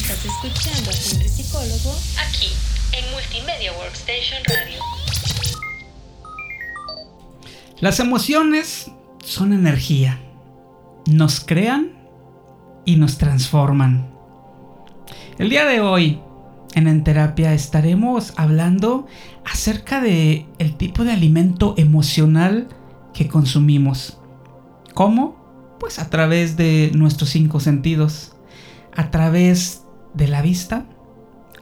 Estás escuchando a Henry Psicólogo aquí en Multimedia Workstation Radio. Las emociones son energía. Nos crean y nos transforman. El día de hoy en En Terapia estaremos hablando acerca de el tipo de alimento emocional que consumimos. ¿Cómo? Pues a través de nuestros cinco sentidos, a través de la vista,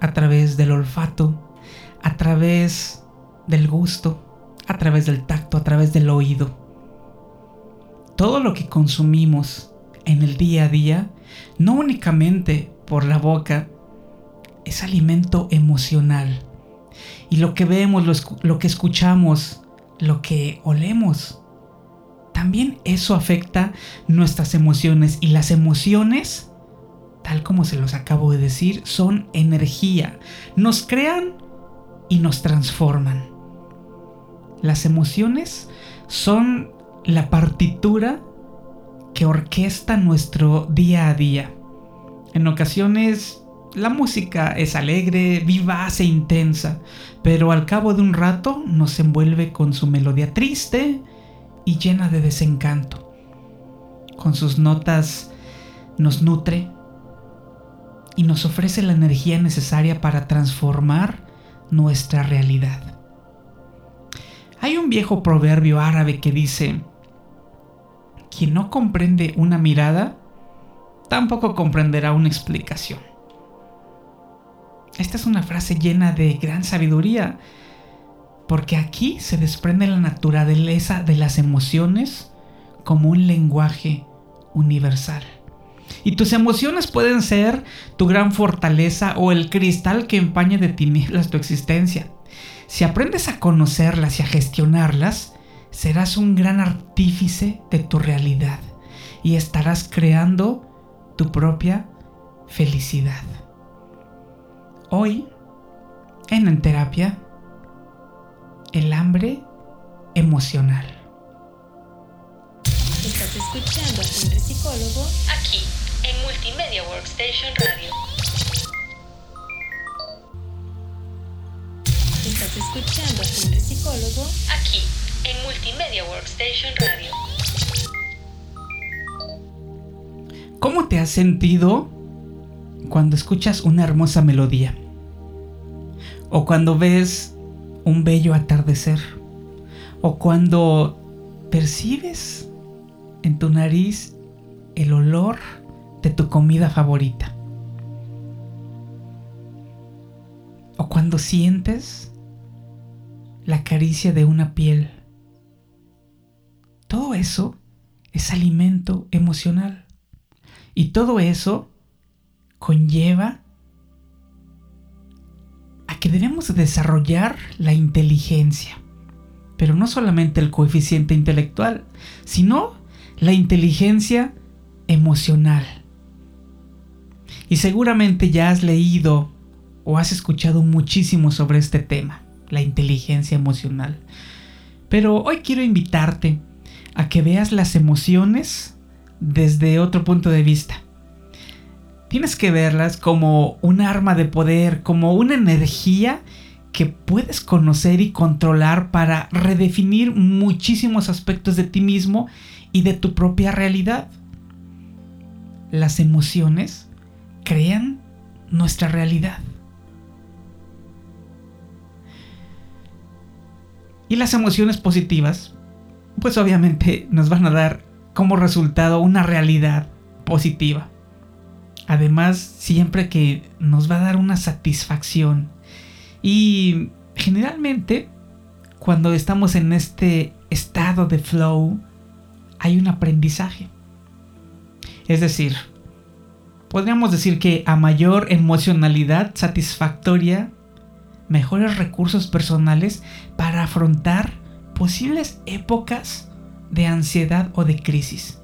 a través del olfato, a través del gusto, a través del tacto, a través del oído. Todo lo que consumimos en el día a día, no únicamente por la boca, es alimento emocional. Y lo que vemos, lo, lo que escuchamos, lo que olemos, también eso afecta nuestras emociones y las emociones, tal como se los acabo de decir, son energía. Nos crean y nos transforman. Las emociones son la partitura que orquesta nuestro día a día. En ocasiones la música es alegre, vivaz e intensa, pero al cabo de un rato nos envuelve con su melodía triste, y llena de desencanto. Con sus notas nos nutre y nos ofrece la energía necesaria para transformar nuestra realidad. Hay un viejo proverbio árabe que dice, quien no comprende una mirada, tampoco comprenderá una explicación. Esta es una frase llena de gran sabiduría porque aquí se desprende la naturaleza de las emociones como un lenguaje universal. Y tus emociones pueden ser tu gran fortaleza o el cristal que empaña de tinieblas tu existencia. Si aprendes a conocerlas y a gestionarlas, serás un gran artífice de tu realidad y estarás creando tu propia felicidad. Hoy, en En Terapia, el hambre emocional. Estás escuchando a Henry Psicólogo aquí en Multimedia Workstation Radio. Estás escuchando a Henry Psicólogo aquí en Multimedia Workstation Radio. ¿Cómo te has sentido cuando escuchas una hermosa melodía? O cuando ves un bello atardecer o cuando percibes en tu nariz el olor de tu comida favorita. O cuando sientes la caricia de una piel. Todo eso es alimento emocional. Y todo eso conlleva que debemos desarrollar la inteligencia. Pero no solamente el coeficiente intelectual, sino la inteligencia emocional. Y seguramente ya has leído o has escuchado muchísimo sobre este tema, la inteligencia emocional. Pero hoy quiero invitarte a que veas las emociones desde otro punto de vista tienes que verlas como un arma de poder, como una energía que puedes conocer y controlar para redefinir muchísimos aspectos de ti mismo y de tu propia realidad. Las emociones crean nuestra realidad. Y las emociones positivas, pues obviamente nos van a dar como resultado una realidad positiva. Además, siempre que nos va a dar una satisfacción. Y generalmente, cuando estamos en este estado de flow, hay un aprendizaje. Es decir, podríamos decir que a mayor emocionalidad satisfactoria, mejores recursos personales para afrontar posibles épocas de ansiedad o de crisis.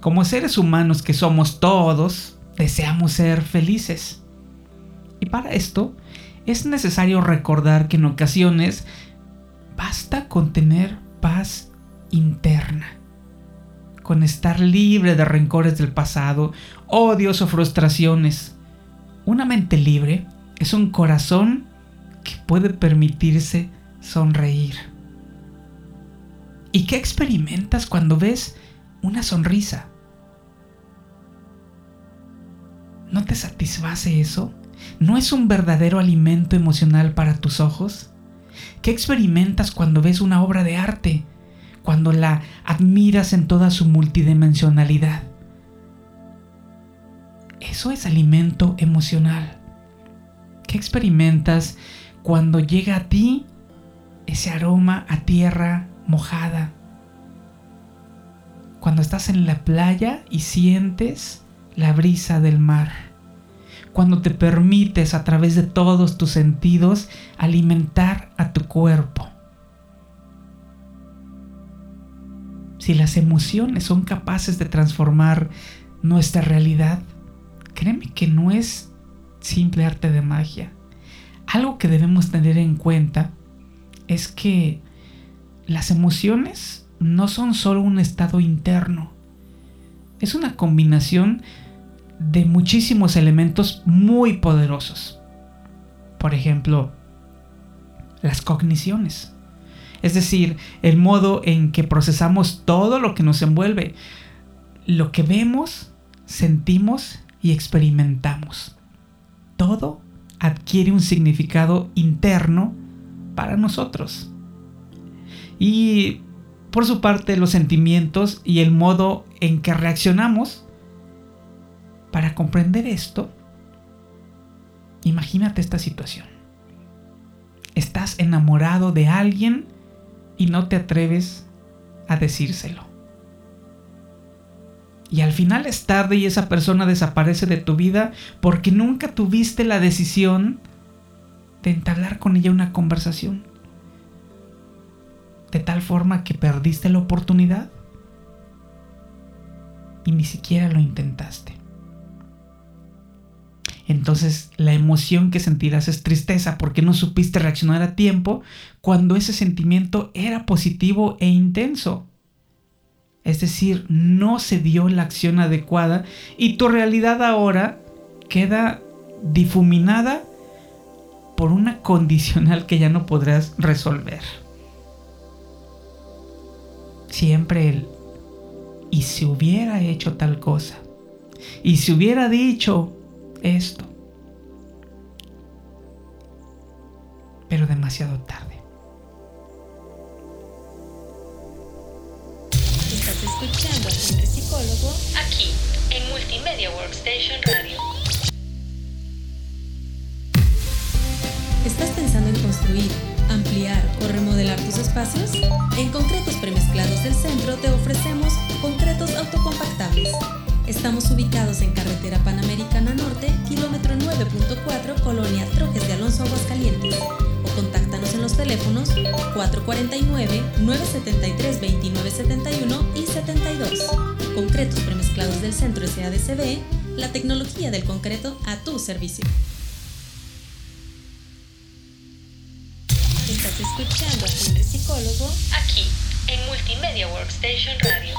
Como seres humanos que somos todos, deseamos ser felices. Y para esto es necesario recordar que en ocasiones basta con tener paz interna, con estar libre de rencores del pasado, odios o frustraciones, Una mente libre es un corazón que puede permitirse sonreír. ¿Y qué experimentas cuando ves una sonrisa? ¿No te satisface eso? ¿No es un verdadero alimento emocional para tus ojos? ¿Qué experimentas cuando ves una obra de arte? Cuando la admiras en toda su multidimensionalidad. Eso es alimento emocional. ¿Qué experimentas cuando llega a ti ese aroma a tierra mojada? Cuando estás en la playa y sientes la brisa del mar. Cuando te permites a través de todos tus sentidos alimentar a tu cuerpo. Si las emociones son capaces de transformar nuestra realidad, créeme que no es simple arte de magia. Algo que debemos tener en cuenta es que las emociones no son solo un estado interno, es una combinación de muchísimos elementos muy poderosos. Por ejemplo, las cogniciones. Es decir, el modo en que procesamos todo lo que nos envuelve. Lo que vemos, sentimos y experimentamos. Todo adquiere un significado interno para nosotros. Y por su parte, los sentimientos y el modo en que reaccionamos para comprender esto, imagínate esta situación. Estás enamorado de alguien y no te atreves a decírselo. Y al final es tarde y esa persona desaparece de tu vida porque nunca tuviste la decisión de entablar con ella una conversación. De tal forma que perdiste la oportunidad y ni siquiera lo intentaste entonces la emoción que sentirás es tristeza porque no supiste reaccionar a tiempo cuando ese sentimiento era positivo e intenso. Es decir, no se dio la acción adecuada y tu realidad ahora queda difuminada por una condicional que ya no podrás resolver. Siempre el y si hubiera hecho tal cosa, y si hubiera dicho esto. Pero demasiado tarde. Estás escuchando a Henry Psicólogo Aquí, en Multimedia Workstation Radio. ¿Estás pensando en construir, ampliar o remodelar tus espacios? En Concretos Premezclados del Centro te ofrecemos concretos autocompactables Estamos ubicados en Carretera Panamericana Norte, kilómetro 9.4, Colonia Trojes de Alonso, Aguascalientes. O contáctanos en los teléfonos 449-973-2971 y 72. Concretos premezclados del Centro SADCB, la tecnología del concreto a tu servicio. Estás escuchando a Henry Psicólogo Aquí, en Multimedia Workstation Radio.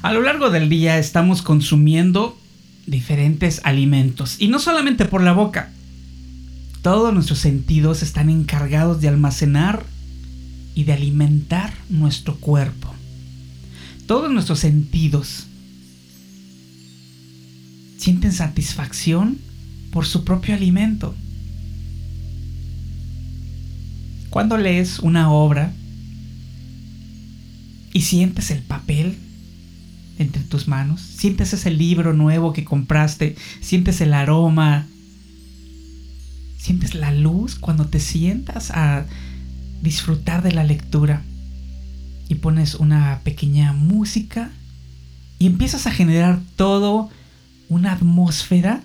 A lo largo del día estamos consumiendo diferentes alimentos y no solamente por la boca. Todos nuestros sentidos están encargados de almacenar y de alimentar nuestro cuerpo. Todos nuestros sentidos sienten satisfacción por su propio alimento. Cuando lees una obra y sientes el papel entre tus manos, sientes ese libro nuevo que compraste, sientes el aroma, sientes la luz cuando te sientas a disfrutar de la lectura. Y pones una pequeña música y empiezas a generar todo una atmósfera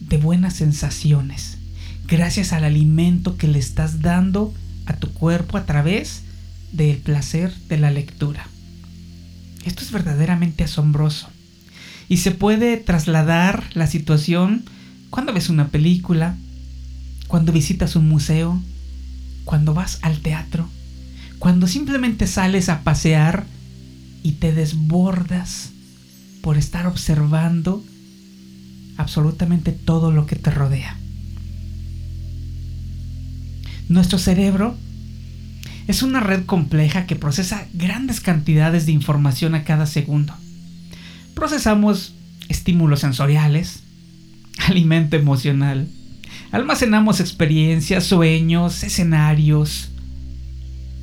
de buenas sensaciones. Gracias al alimento que le estás dando a tu cuerpo a través del placer de la lectura. Esto es verdaderamente asombroso. Y se puede trasladar la situación cuando ves una película, cuando visitas un museo, cuando vas al teatro, cuando simplemente sales a pasear y te desbordas por estar observando absolutamente todo lo que te rodea. Nuestro cerebro es una red compleja que procesa grandes cantidades de información a cada segundo. Procesamos estímulos sensoriales, alimento emocional, almacenamos experiencias, sueños, escenarios,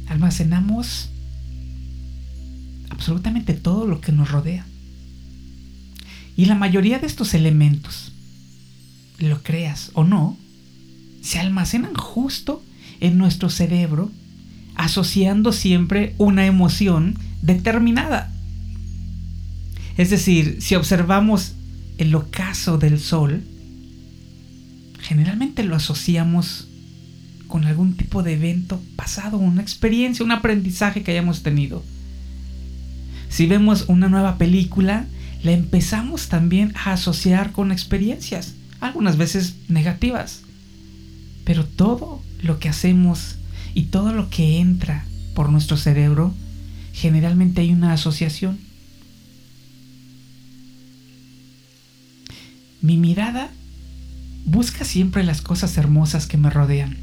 almacenamos absolutamente todo lo que nos rodea. Y la mayoría de estos elementos, lo creas o no, se almacenan justo en nuestro cerebro, asociando siempre una emoción determinada. Es decir, si observamos el ocaso del sol, generalmente lo asociamos con algún tipo de evento pasado, una experiencia, un aprendizaje que hayamos tenido. Si vemos una nueva película, la empezamos también a asociar con experiencias, algunas veces negativas. Pero todo lo que hacemos y todo lo que entra por nuestro cerebro, generalmente hay una asociación. Mi mirada busca siempre las cosas hermosas que me rodean.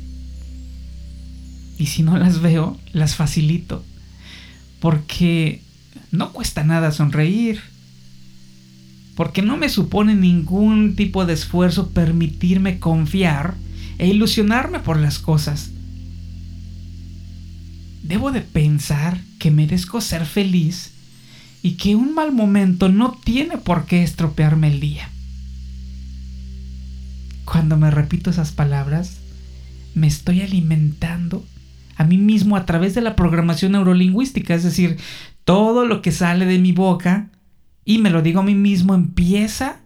Y si no las veo, las facilito. Porque no cuesta nada sonreír, porque no me supone ningún tipo de esfuerzo permitirme confiar e ilusionarme por las cosas. Debo de pensar que merezco ser feliz y que un mal momento no tiene por qué estropearme el día. Cuando me repito esas palabras, me estoy alimentando a mí mismo a través de la programación neurolingüística, es decir, todo lo que sale de mi boca y me lo digo a mí mismo, empieza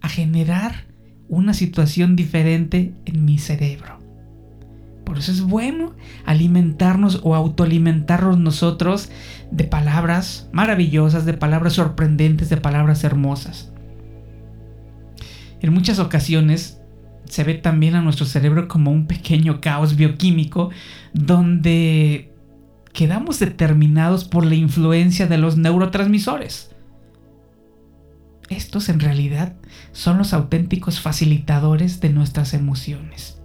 a generar una situación diferente en mi cerebro. Por eso es bueno alimentarnos o autoalimentarnos nosotros de palabras maravillosas, de palabras sorprendentes, de palabras hermosas. En muchas ocasiones se ve también a nuestro cerebro como un pequeño caos bioquímico donde quedamos determinados por la influencia de los neurotransmisores. Estos en realidad son los auténticos facilitadores de nuestras emociones.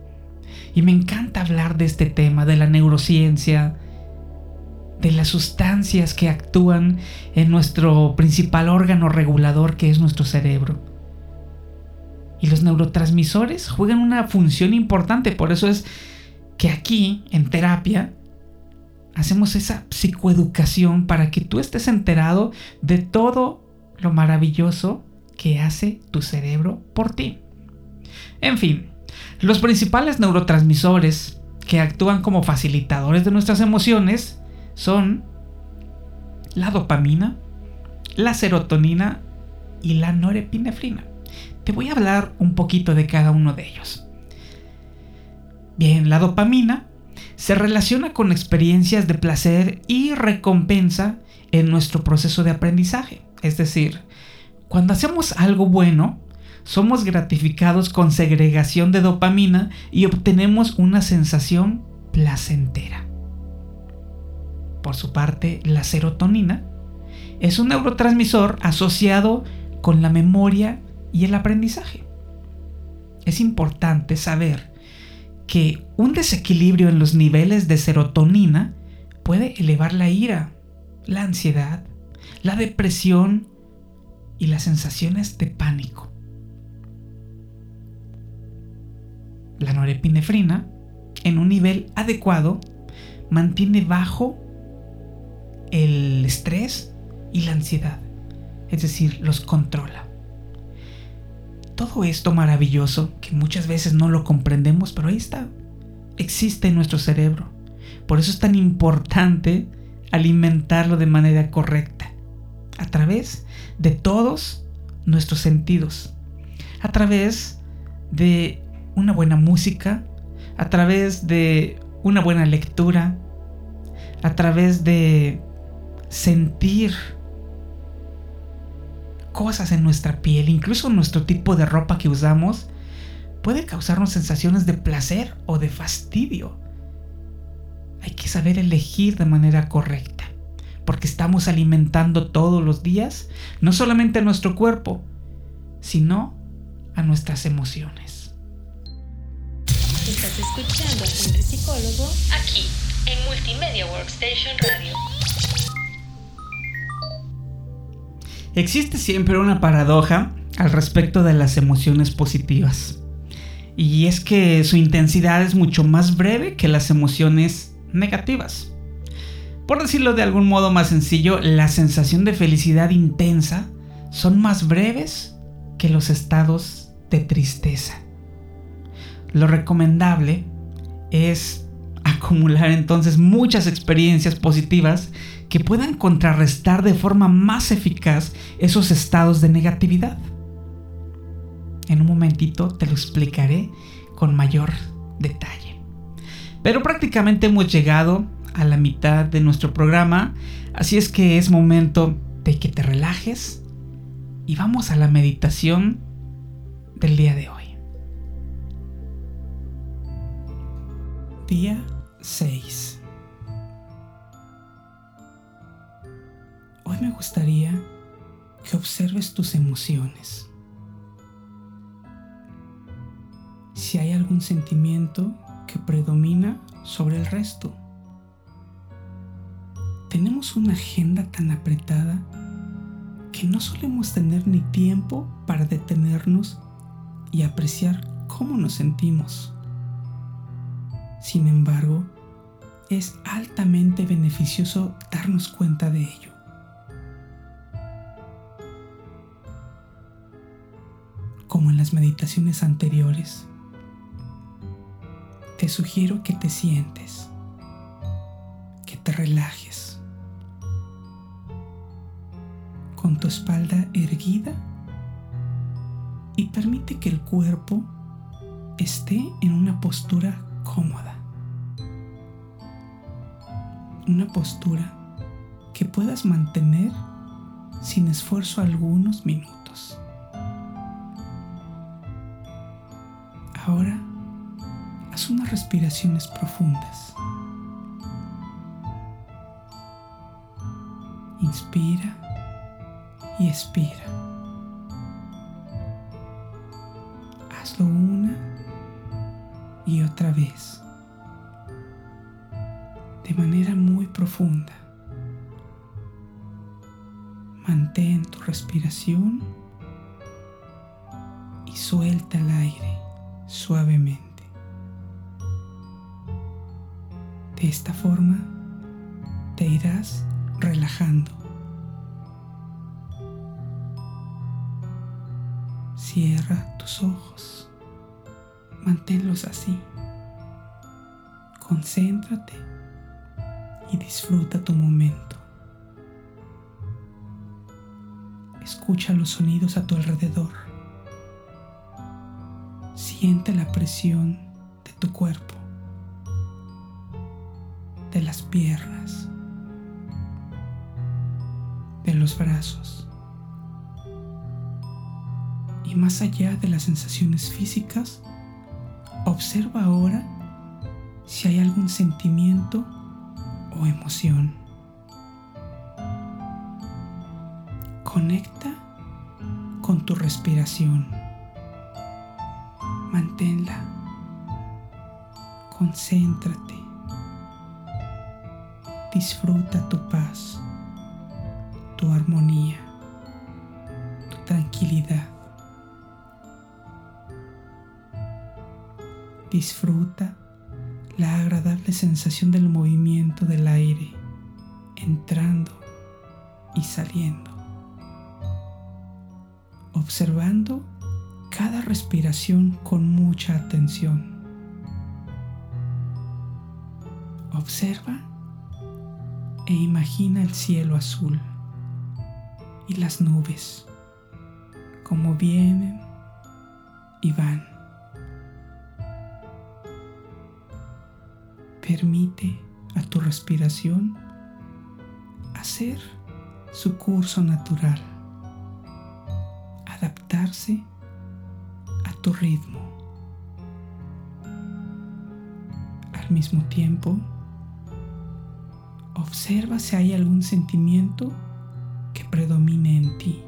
Y me encanta hablar de este tema, de la neurociencia, de las sustancias que actúan en nuestro principal órgano regulador que es nuestro cerebro. Y los neurotransmisores juegan una función importante, por eso es que aquí, en terapia, hacemos esa psicoeducación para que tú estés enterado de todo lo maravilloso que hace tu cerebro por ti. En fin, los principales neurotransmisores que actúan como facilitadores de nuestras emociones son la dopamina, la serotonina y la norepinefrina. Te voy a hablar un poquito de cada uno de ellos. Bien, la dopamina se relaciona con experiencias de placer y recompensa en nuestro proceso de aprendizaje. Es decir, cuando hacemos algo bueno, somos gratificados con segregación de dopamina y obtenemos una sensación placentera. Por su parte, la serotonina es un neurotransmisor asociado con la memoria y el aprendizaje. Es importante saber que un desequilibrio en los niveles de serotonina puede elevar la ira, la ansiedad, la depresión y las sensaciones de pánico. La norepinefrina, en un nivel adecuado, mantiene bajo el estrés y la ansiedad, es decir, los controla. Todo esto maravilloso, que muchas veces no lo comprendemos, pero ahí está, existe en nuestro cerebro. Por eso es tan importante alimentarlo de manera correcta, a través de todos nuestros sentidos, a través de una buena música, a través de una buena lectura, a través de sentir cosas en nuestra piel, incluso nuestro tipo de ropa que usamos, puede causarnos sensaciones de placer o de fastidio hay que saber elegir de manera correcta. porque estamos alimentando todos los días no solamente a nuestro cuerpo, sino a nuestras emociones. Escuchando a Henry Psicólogo aquí en Multimedia Workstation Radio. Existe siempre una paradoja al respecto de las emociones positivas. Y es que su intensidad es mucho más breve que las emociones negativas. Por decirlo de algún modo más sencillo, la sensación de felicidad intensa son más breves que los estados de tristeza. Lo recomendable es acumular entonces muchas experiencias positivas que puedan contrarrestar de forma más eficaz esos estados de negatividad. En un momentito te lo explicaré con mayor detalle. Pero prácticamente hemos llegado a la mitad de nuestro programa, así es que es momento de que te relajes y vamos a la meditación del día de hoy. Día 6. Hoy me gustaría que observes tus emociones. Si hay algún sentimiento que predomina sobre el resto. Tenemos una agenda tan apretada que no solemos tener ni tiempo para detenernos y apreciar cómo nos sentimos. Sin embargo, es altamente beneficioso darnos cuenta de ello. Como en las meditaciones anteriores, te sugiero que te sientes, que te relajes, con tu espalda erguida y permite que el cuerpo esté en una postura cómoda. Una postura que puedas mantener sin esfuerzo algunos minutos. Ahora haz unas respiraciones profundas. Inspira y expira. Hazlo una y otra vez, de manera muy profunda. Mantén tu respiración y suelta el aire suavemente. De esta forma te irás relajando. Cierra tus ojos manténlos así. Concéntrate y disfruta tu momento. Escucha los sonidos a tu alrededor. Siente la presión de tu cuerpo, de las piernas, de los brazos. Y más allá de las sensaciones físicas, Observa ahora si hay algún sentimiento emoción. Conecta con tu respiración. Manténla. Concéntrate. Disfruta tu paz, tu armonía, tu tranquilidad. Disfruta la agradable sensación del movimiento del aire entrando y saliendo. Observando cada respiración con mucha atención. Observa e imagina el cielo azul y las nubes como vienen y van. Permite a tu respiración hacer su curso natural, adaptarse a tu ritmo. Al mismo tiempo, Observa si hay algún sentimiento que predomine en ti.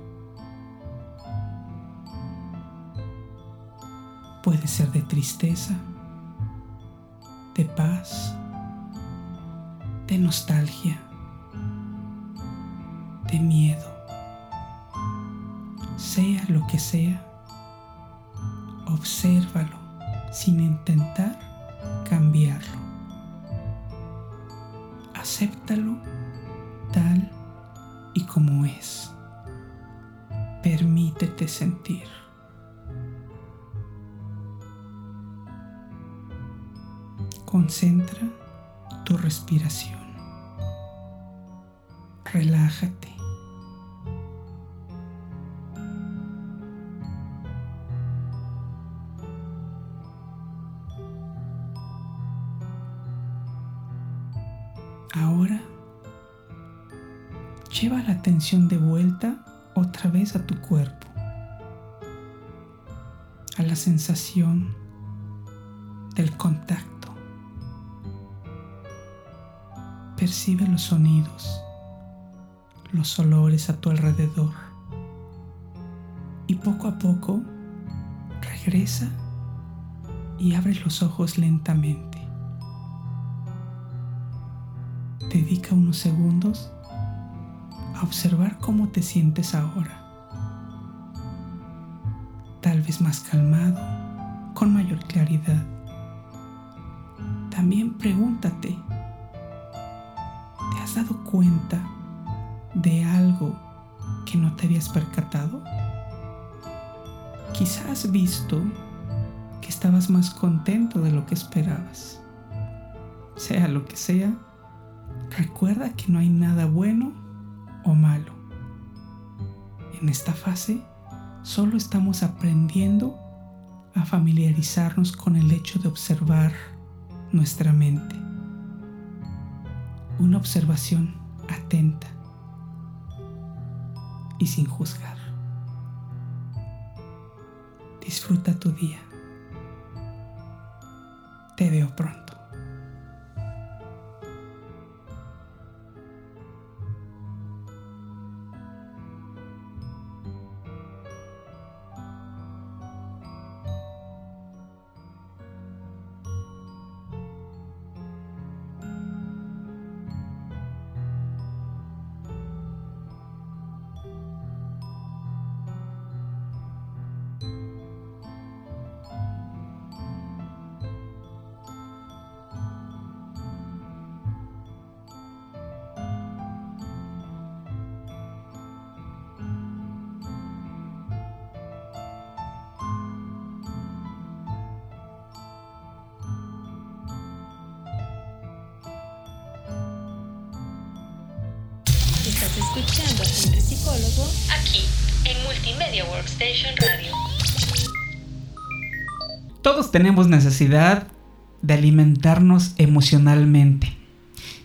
Puede ser de tristeza, de paz, de nostalgia, de miedo. Sea lo que sea, obsérvalo sin intentar cambiarlo. Acéptalo tal y como es. Permítete sentir. Concentra tu respiración. Relájate. Ahora lleva la atención de vuelta otra vez a tu cuerpo, a la sensación del contacto. Percibe los sonidos, los olores a tu alrededor y poco a poco regresa y abre los ojos lentamente. Dedica unos segundos a observar cómo te sientes ahora. Tal vez más calmado, con mayor claridad. También pregúntate, ¿te has dado cuenta de algo que no te habías percatado? Quizás has visto que estabas más contento de lo que esperabas. Sea lo que sea, Recuerda que no hay nada bueno o malo. En esta fase solo estamos aprendiendo a familiarizarnos con el hecho de observar nuestra mente. Una observación atenta y sin juzgar. Disfruta tu día. Te veo pronto. Aquí en Multimedia Workstation Radio. Todos tenemos necesidad de alimentarnos emocionalmente.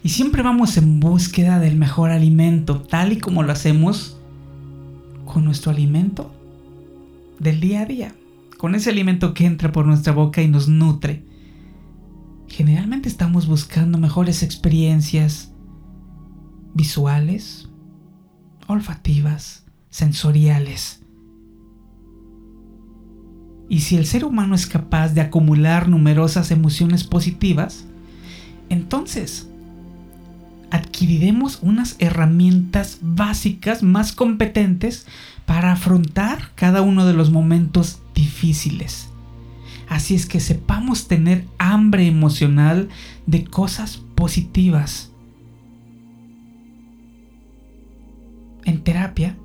Y siempre vamos en búsqueda del mejor alimento, tal y como lo hacemos con nuestro alimento del día a día, con ese alimento que entra por nuestra boca y nos nutre. Generalmente estamos buscando mejores experiencias, visuales, olfativas, sensoriales. Y si el ser humano es capaz de acumular numerosas emociones positivas, entonces adquiriremos unas herramientas básicas más competentes para afrontar cada uno de los momentos difíciles. Así es que sepamos tener hambre emocional de cosas positivas En terapia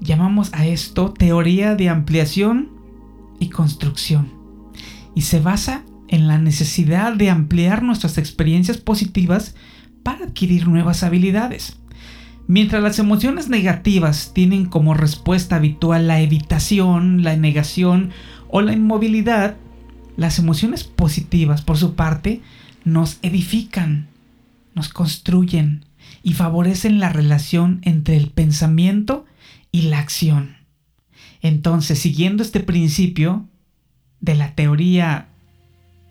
llamamos a esto teoría de ampliación y construcción y se basa en la necesidad de ampliar nuestras experiencias positivas para adquirir nuevas habilidades. Mientras las emociones negativas tienen como respuesta habitual la evitación, la negación o la inmovilidad, las emociones positivas, por su parte, nos edifican, nos construyen, y favorecen la relación entre el pensamiento y la acción. Entonces, siguiendo este principio de la teoría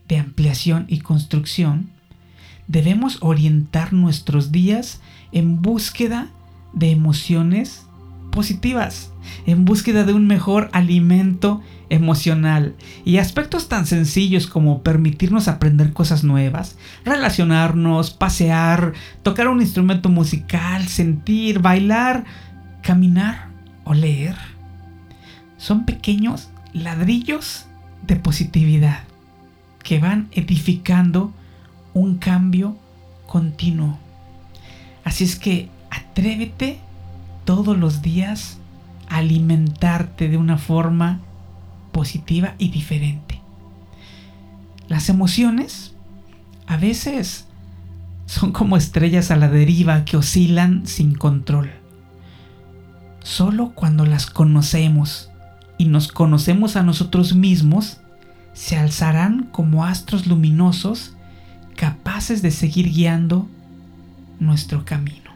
de ampliación y construcción, debemos orientar nuestros días en búsqueda de emociones positivas, en búsqueda de un mejor alimento emocional y aspectos tan sencillos como permitirnos aprender cosas nuevas, relacionarnos, pasear, tocar un instrumento musical, sentir, bailar, caminar o leer. Son pequeños ladrillos de positividad que van edificando un cambio continuo. Así es que atrévete todos los días alimentarte de una forma positiva y diferente. Las emociones a veces son como estrellas a la deriva que oscilan sin control. Solo cuando las conocemos y nos conocemos a nosotros mismos, se alzarán como astros luminosos capaces de seguir guiando nuestro camino.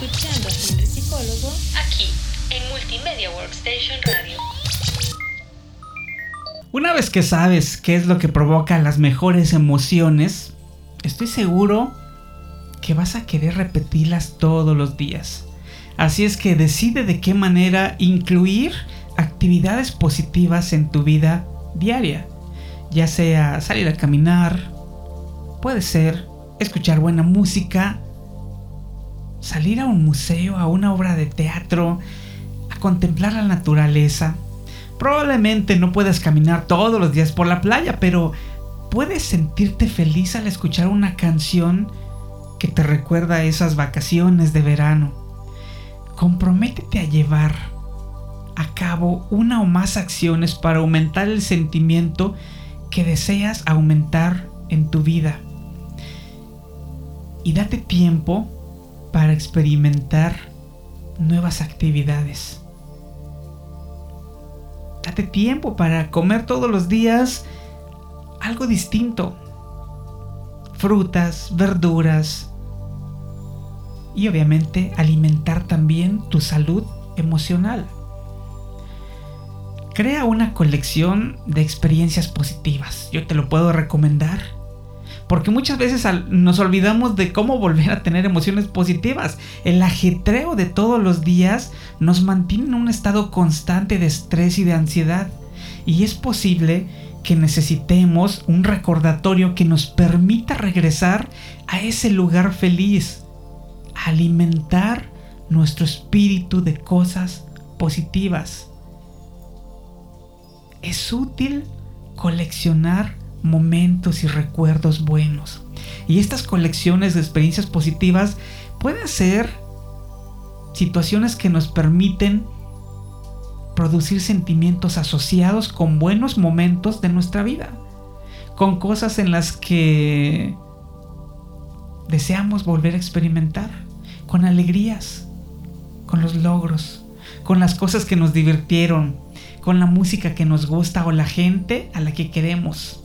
Escuchando a Henry Psicólogo aquí en Multimedia Workstation Radio. Una vez que sabes qué es lo que provoca las mejores emociones, estoy seguro que vas a querer repetirlas todos los días. Así es que decide de qué manera incluir actividades positivas en tu vida diaria. Ya sea salir a caminar, puede ser escuchar buena música, salir a un museo, a una obra de teatro, a contemplar la naturaleza. Probablemente no puedas caminar todos los días por la playa, pero puedes sentirte feliz al escuchar una canción que te recuerda a esas vacaciones de verano. Comprométete a llevar a cabo una o más acciones para aumentar el sentimiento que deseas aumentar en tu vida. Y date tiempo para experimentar nuevas actividades. Date tiempo para comer todos los días algo distinto. Frutas, verduras. Y obviamente alimentar también tu salud emocional. Crea una colección de experiencias positivas. Yo te lo puedo recomendar. Porque muchas veces nos olvidamos de cómo volver a tener emociones positivas. El ajetreo de todos los días nos mantiene en un estado constante de estrés y de ansiedad. Y es posible que necesitemos un recordatorio que nos permita regresar a ese lugar feliz. Alimentar nuestro espíritu de cosas positivas es útil coleccionar momentos y recuerdos buenos. Y estas colecciones de experiencias positivas pueden ser situaciones que nos permiten producir sentimientos asociados con buenos momentos de nuestra vida, con cosas en las que deseamos volver a experimentar, con alegrías, con los logros, con las cosas que nos divirtieron, con la música que nos gusta o la gente a la que queremos.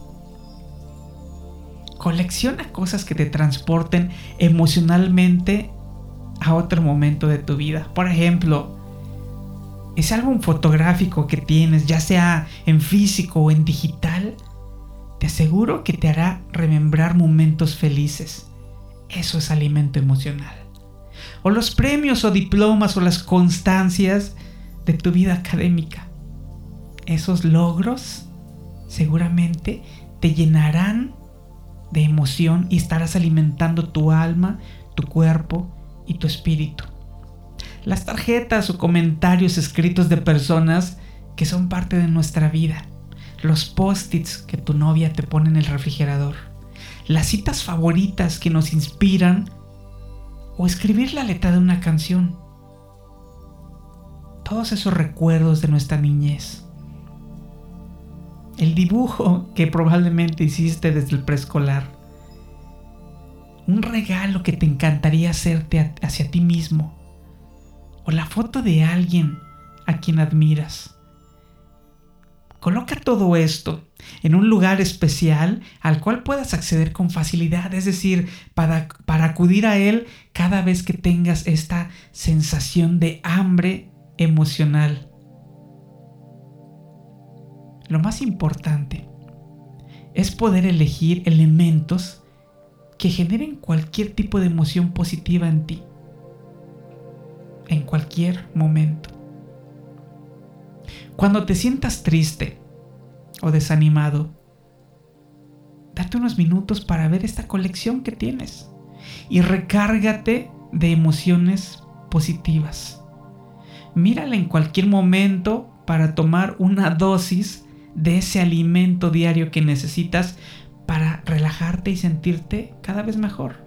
Colecciona cosas que te transporten emocionalmente a otro momento de tu vida. Por ejemplo, ese álbum fotográfico que tienes, ya sea en físico o en digital, te aseguro que te hará remembrar momentos felices. Eso es alimento emocional. O los premios o diplomas o las constancias de tu vida académica esos logros seguramente te llenarán de emoción y estarás alimentando tu alma, tu cuerpo y tu espíritu. Las tarjetas o comentarios escritos de personas que son parte de nuestra vida. Los post-its que tu novia te pone en el refrigerador. Las citas favoritas que nos inspiran. O escribir la letra de una canción. Todos esos recuerdos de nuestra niñez el dibujo que probablemente hiciste desde el preescolar, un regalo que te encantaría hacerte hacia ti mismo, o la foto de alguien a quien admiras. Coloca todo esto en un lugar especial al cual puedas acceder con facilidad, es decir, para, para acudir a él cada vez que tengas esta sensación de hambre emocional. Lo más importante es poder elegir elementos que generen cualquier tipo de emoción positiva en ti, en cualquier momento. Cuando te sientas triste o desanimado, date unos minutos para ver esta colección que tienes y recárgate de emociones positivas. Mírala en cualquier momento para tomar una dosis de ese alimento diario que necesitas para relajarte y sentirte cada vez mejor.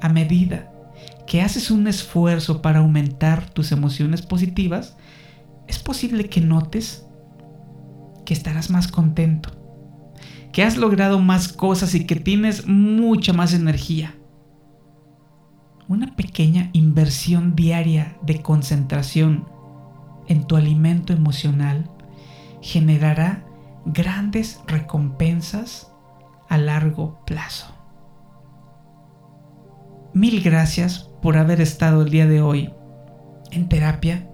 A medida que haces un esfuerzo para aumentar tus emociones positivas, es posible que notes que estarás más contento, que has logrado más cosas y que tienes mucha más energía. Una pequeña inversión diaria de concentración en tu alimento emocional generará grandes recompensas a largo plazo. Mil gracias por haber estado el día de hoy en terapia.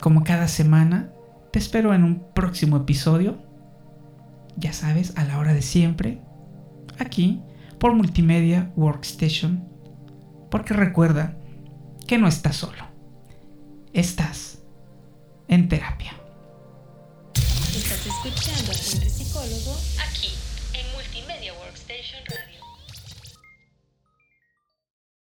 Como cada semana, te espero en un próximo episodio. Ya sabes, a la hora de siempre, aquí por Multimedia Workstation. Porque recuerda que no estás solo estás en terapia. Estás escuchando a Henry Psicólogo